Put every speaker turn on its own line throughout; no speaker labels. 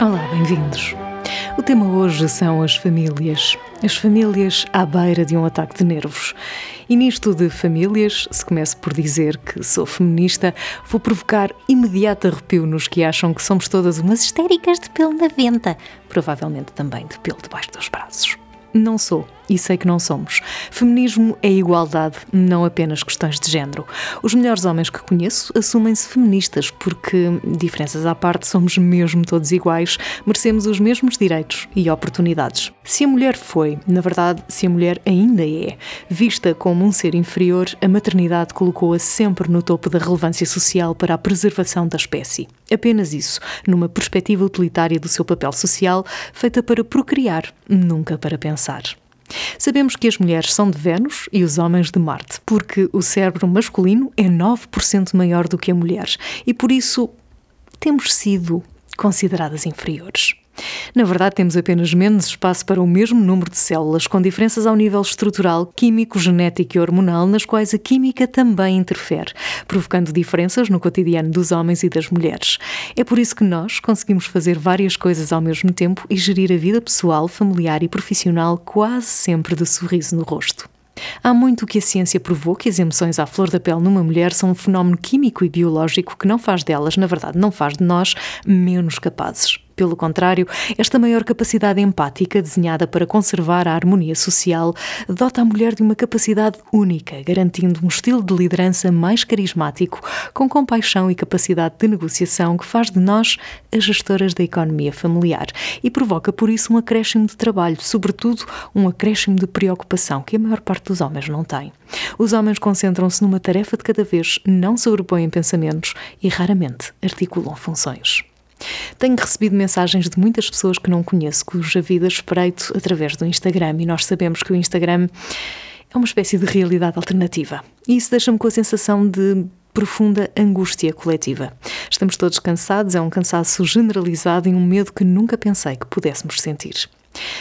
Olá, bem-vindos. O tema hoje são as famílias. As famílias à beira de um ataque de nervos. E nisto de famílias, se começo por dizer que sou feminista, vou provocar imediato arrepio nos que acham que somos todas umas histéricas de pelo na venta. Provavelmente também de pelo debaixo dos braços. Não sou e sei que não somos. Feminismo é igualdade, não apenas questões de género. Os melhores homens que conheço assumem-se feministas porque, diferenças à parte, somos mesmo todos iguais, merecemos os mesmos direitos e oportunidades. Se a mulher foi, na verdade, se a mulher ainda é, vista como um ser inferior, a maternidade colocou-a sempre no topo da relevância social para a preservação da espécie. Apenas isso, numa perspectiva utilitária do seu papel social, feita para procriar, nunca para pensar. Sabemos que as mulheres são de Vênus e os homens de Marte, porque o cérebro masculino é 9% maior do que a mulher e por isso temos sido consideradas inferiores. Na verdade, temos apenas menos espaço para o mesmo número de células, com diferenças ao nível estrutural, químico, genético e hormonal, nas quais a química também interfere, provocando diferenças no cotidiano dos homens e das mulheres. É por isso que nós conseguimos fazer várias coisas ao mesmo tempo e gerir a vida pessoal, familiar e profissional quase sempre de sorriso no rosto. Há muito que a ciência provou que as emoções à flor da pele numa mulher são um fenómeno químico e biológico que não faz delas, na verdade, não faz de nós menos capazes. Pelo contrário, esta maior capacidade empática, desenhada para conservar a harmonia social, dota a mulher de uma capacidade única, garantindo um estilo de liderança mais carismático, com compaixão e capacidade de negociação que faz de nós as gestoras da economia familiar e provoca, por isso, um acréscimo de trabalho, sobretudo um acréscimo de preocupação que a maior parte dos homens não tem. Os homens concentram-se numa tarefa de cada vez, não sobrepõem pensamentos e raramente articulam funções. Tenho recebido mensagens de muitas pessoas que não conheço, cuja vida espreito através do Instagram, e nós sabemos que o Instagram é uma espécie de realidade alternativa. E isso deixa-me com a sensação de profunda angústia coletiva. Estamos todos cansados, é um cansaço generalizado e um medo que nunca pensei que pudéssemos sentir.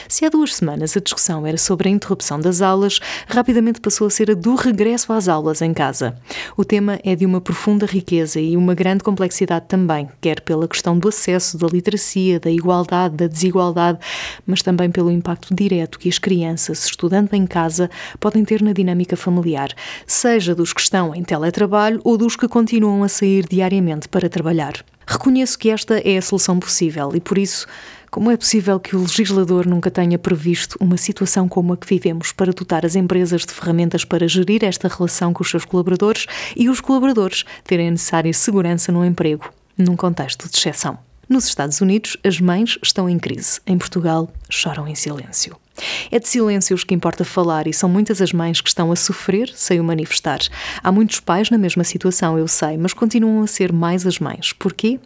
Se há duas semanas a discussão era sobre a interrupção das aulas, rapidamente passou a ser a do regresso às aulas em casa. O tema é de uma profunda riqueza e uma grande complexidade também, quer pela questão do acesso, da literacia, da igualdade, da desigualdade, mas também pelo impacto direto que as crianças, estudando em casa, podem ter na dinâmica familiar, seja dos que estão em teletrabalho ou dos que continuam a sair diariamente para trabalhar. Reconheço que esta é a solução possível e, por isso, como é possível que o legislador nunca tenha previsto uma situação como a que vivemos para dotar as empresas de ferramentas para gerir esta relação com os seus colaboradores e os colaboradores terem a necessária segurança no emprego, num contexto de exceção? Nos Estados Unidos, as mães estão em crise. Em Portugal, choram em silêncio. É de silêncios que importa falar e são muitas as mães que estão a sofrer sem o manifestar. Há muitos pais na mesma situação, eu sei, mas continuam a ser mais as mães. Porquê?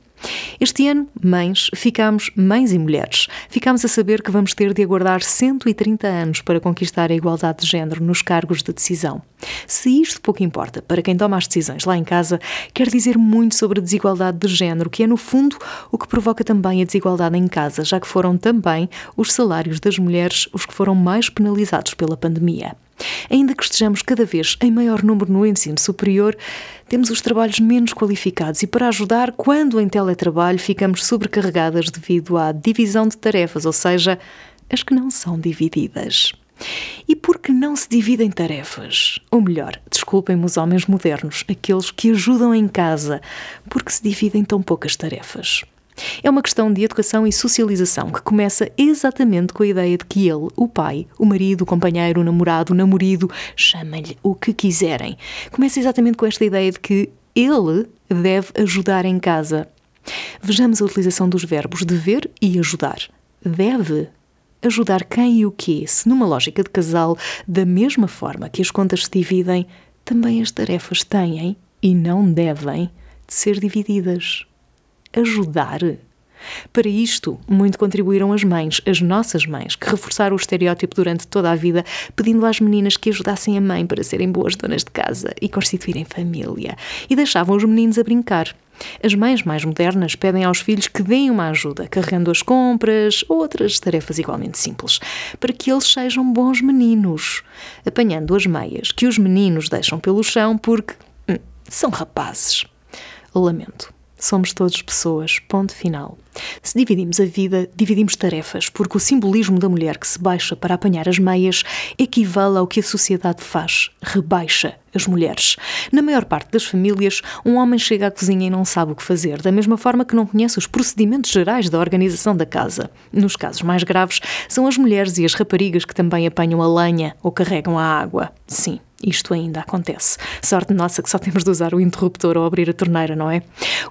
Este ano, mães, ficamos mães e mulheres. Ficamos a saber que vamos ter de aguardar 130 anos para conquistar a igualdade de género nos cargos de decisão. Se isto pouco importa para quem toma as decisões lá em casa, quer dizer muito sobre a desigualdade de género, que é, no fundo, o que provoca também a desigualdade em casa, já que foram também os salários das mulheres os que foram mais penalizados pela pandemia. Ainda que estejamos cada vez em maior número no ensino superior, temos os trabalhos menos qualificados e, para ajudar, quando em teletrabalho ficamos sobrecarregadas devido à divisão de tarefas, ou seja, as que não são divididas. E por que não se dividem tarefas? Ou melhor, desculpem-me os homens modernos, aqueles que ajudam em casa, porque se dividem tão poucas tarefas. É uma questão de educação e socialização que começa exatamente com a ideia de que ele, o pai, o marido, o companheiro, o namorado, o namorido, chamem-lhe o que quiserem. Começa exatamente com esta ideia de que ele deve ajudar em casa. Vejamos a utilização dos verbos dever e ajudar. Deve ajudar quem e o quê, se numa lógica de casal, da mesma forma que as contas se dividem, também as tarefas têm e não devem de ser divididas ajudar. Para isto, muito contribuíram as mães, as nossas mães, que reforçaram o estereótipo durante toda a vida, pedindo às meninas que ajudassem a mãe para serem boas donas de casa e constituírem família, e deixavam os meninos a brincar. As mães mais modernas pedem aos filhos que deem uma ajuda, carregando as compras ou outras tarefas igualmente simples, para que eles sejam bons meninos, apanhando as meias que os meninos deixam pelo chão porque hum, são rapazes. Lamento. Somos todos pessoas, ponto final. Se dividimos a vida, dividimos tarefas, porque o simbolismo da mulher que se baixa para apanhar as meias equivale ao que a sociedade faz, rebaixa as mulheres. Na maior parte das famílias, um homem chega à cozinha e não sabe o que fazer, da mesma forma que não conhece os procedimentos gerais da organização da casa. Nos casos mais graves, são as mulheres e as raparigas que também apanham a lenha ou carregam a água. Sim, isto ainda acontece. Sorte nossa que só temos de usar o interruptor ou abrir a torneira, não é?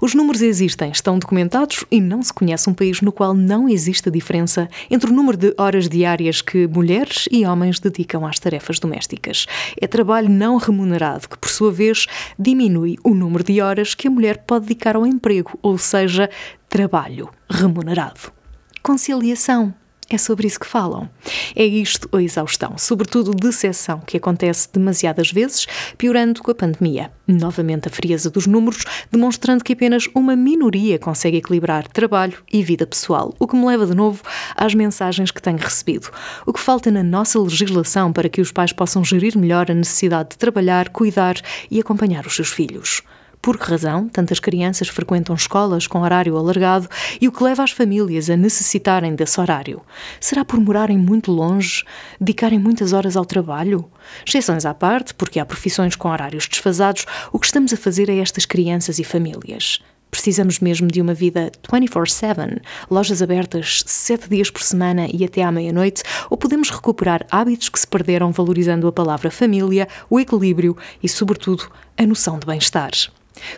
Os números existem, estão documentados e não se conhece um país no qual não existe diferença entre o número de horas diárias que mulheres e homens dedicam às tarefas domésticas. É trabalho não remunerado que, por sua vez, diminui o número de horas que a mulher pode dedicar ao emprego, ou seja, trabalho remunerado. Conciliação é sobre isso que falam. É isto a exaustão, sobretudo decepção, que acontece demasiadas vezes, piorando com a pandemia. Novamente a frieza dos números, demonstrando que apenas uma minoria consegue equilibrar trabalho e vida pessoal, o que me leva de novo às mensagens que tenho recebido. O que falta na nossa legislação para que os pais possam gerir melhor a necessidade de trabalhar, cuidar e acompanhar os seus filhos. Por que razão tantas crianças frequentam escolas com horário alargado e o que leva as famílias a necessitarem desse horário? Será por morarem muito longe, dedicarem muitas horas ao trabalho? Exceções à parte, porque há profissões com horários desfasados, o que estamos a fazer a estas crianças e famílias? Precisamos mesmo de uma vida 24-7, lojas abertas 7 dias por semana e até à meia-noite, ou podemos recuperar hábitos que se perderam valorizando a palavra família, o equilíbrio e, sobretudo, a noção de bem-estar?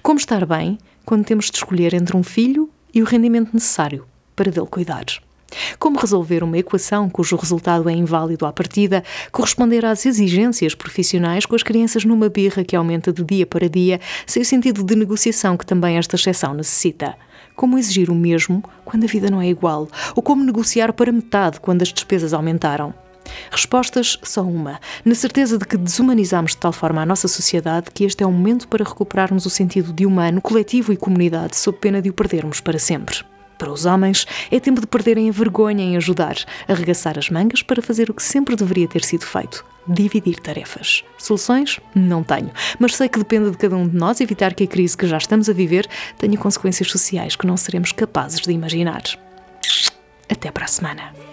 Como estar bem quando temos de escolher entre um filho e o rendimento necessário para dele cuidar? Como resolver uma equação cujo resultado é inválido à partida, corresponder às exigências profissionais com as crianças numa birra que aumenta de dia para dia, sem o sentido de negociação que também esta exceção necessita? Como exigir o mesmo quando a vida não é igual? Ou como negociar para metade quando as despesas aumentaram? Respostas só uma, na certeza de que desumanizamos de tal forma a nossa sociedade que este é o momento para recuperarmos o sentido de humano, coletivo e comunidade, sob pena de o perdermos para sempre. Para os homens, é tempo de perderem a vergonha em ajudar, arregaçar as mangas para fazer o que sempre deveria ter sido feito: dividir tarefas. Soluções? Não tenho, mas sei que depende de cada um de nós evitar que a crise que já estamos a viver tenha consequências sociais que não seremos capazes de imaginar. Até para a semana.